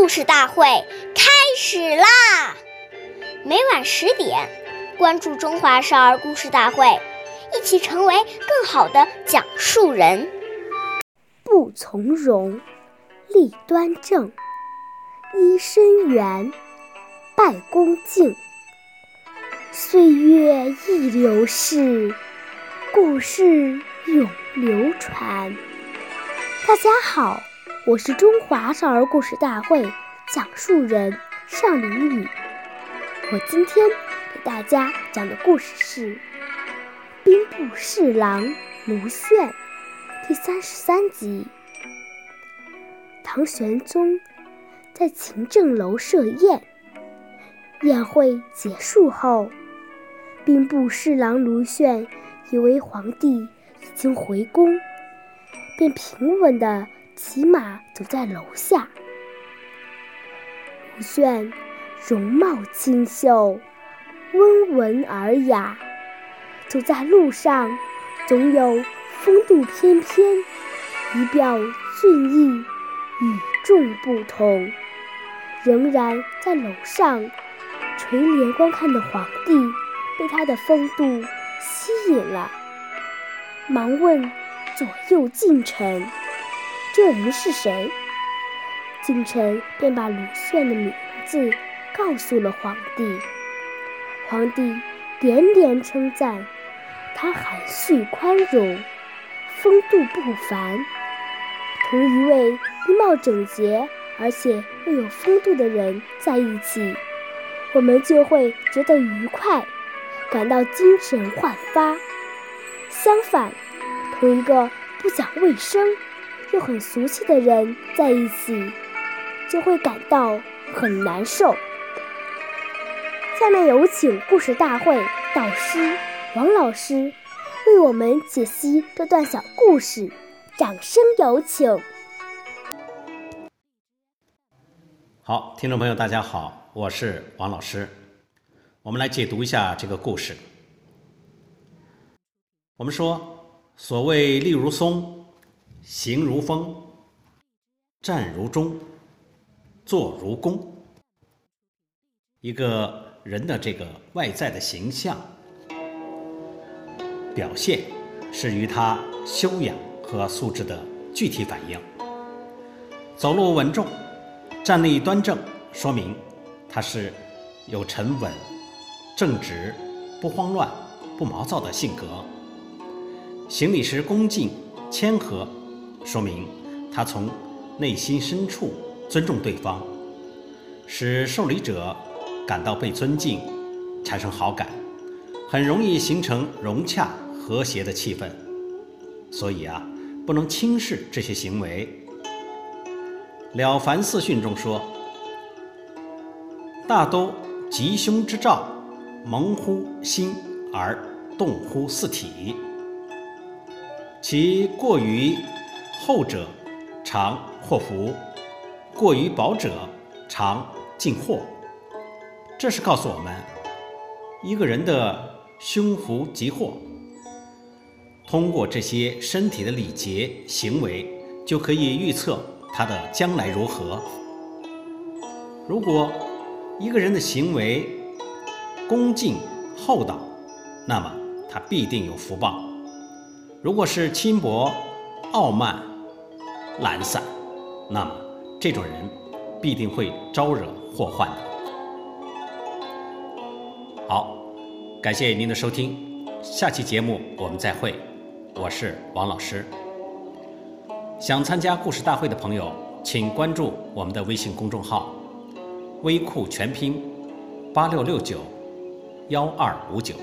故事大会开始啦！每晚十点，关注《中华少儿故事大会》，一起成为更好的讲述人。不从容，立端正，揖深圆，拜恭敬。岁月易流逝，故事永流传。大家好。我是中华少儿故事大会讲述人尚林宇，我今天给大家讲的故事是《兵部侍郎卢旋》第三十三集。唐玄宗在勤政楼设宴，宴会结束后，兵部侍郎卢旋以为皇帝已经回宫，便平稳地。骑马走在楼下，卢旋容貌清秀，温文尔雅，走在路上总有风度翩翩，仪表俊逸，与众不同。仍然在楼上垂帘观看的皇帝，被他的风度吸引了，忙问左右近臣。这人是谁？京臣便把卢旋的名字告诉了皇帝。皇帝连连称赞他含蓄宽容，风度不凡。同一位衣帽整洁而且又有风度的人在一起，我们就会觉得愉快，感到精神焕发。相反，同一个不讲卫生。又很俗气的人在一起，就会感到很难受。下面有请故事大会导师王老师为我们解析这段小故事，掌声有请。好，听众朋友，大家好，我是王老师，我们来解读一下这个故事。我们说，所谓立如松。行如风，站如钟，坐如弓。一个人的这个外在的形象表现，是与他修养和素质的具体反应。走路稳重，站立端正，说明他是有沉稳、正直、不慌乱、不毛躁的性格。行礼时恭敬、谦和。说明他从内心深处尊重对方，使受礼者感到被尊敬，产生好感，很容易形成融洽和谐的气氛。所以啊，不能轻视这些行为。《了凡四训》中说：“大都吉凶之兆，蒙乎心而动乎四体，其过于。”厚者常祸福，过于薄者常进祸。这是告诉我们，一个人的凶福吉祸，通过这些身体的礼节行为，就可以预测他的将来如何。如果一个人的行为恭敬厚道，那么他必定有福报；如果是轻薄傲慢，懒散，那么这种人必定会招惹祸患的。好，感谢您的收听，下期节目我们再会，我是王老师。想参加故事大会的朋友，请关注我们的微信公众号“微库全拼八六六九幺二五九”。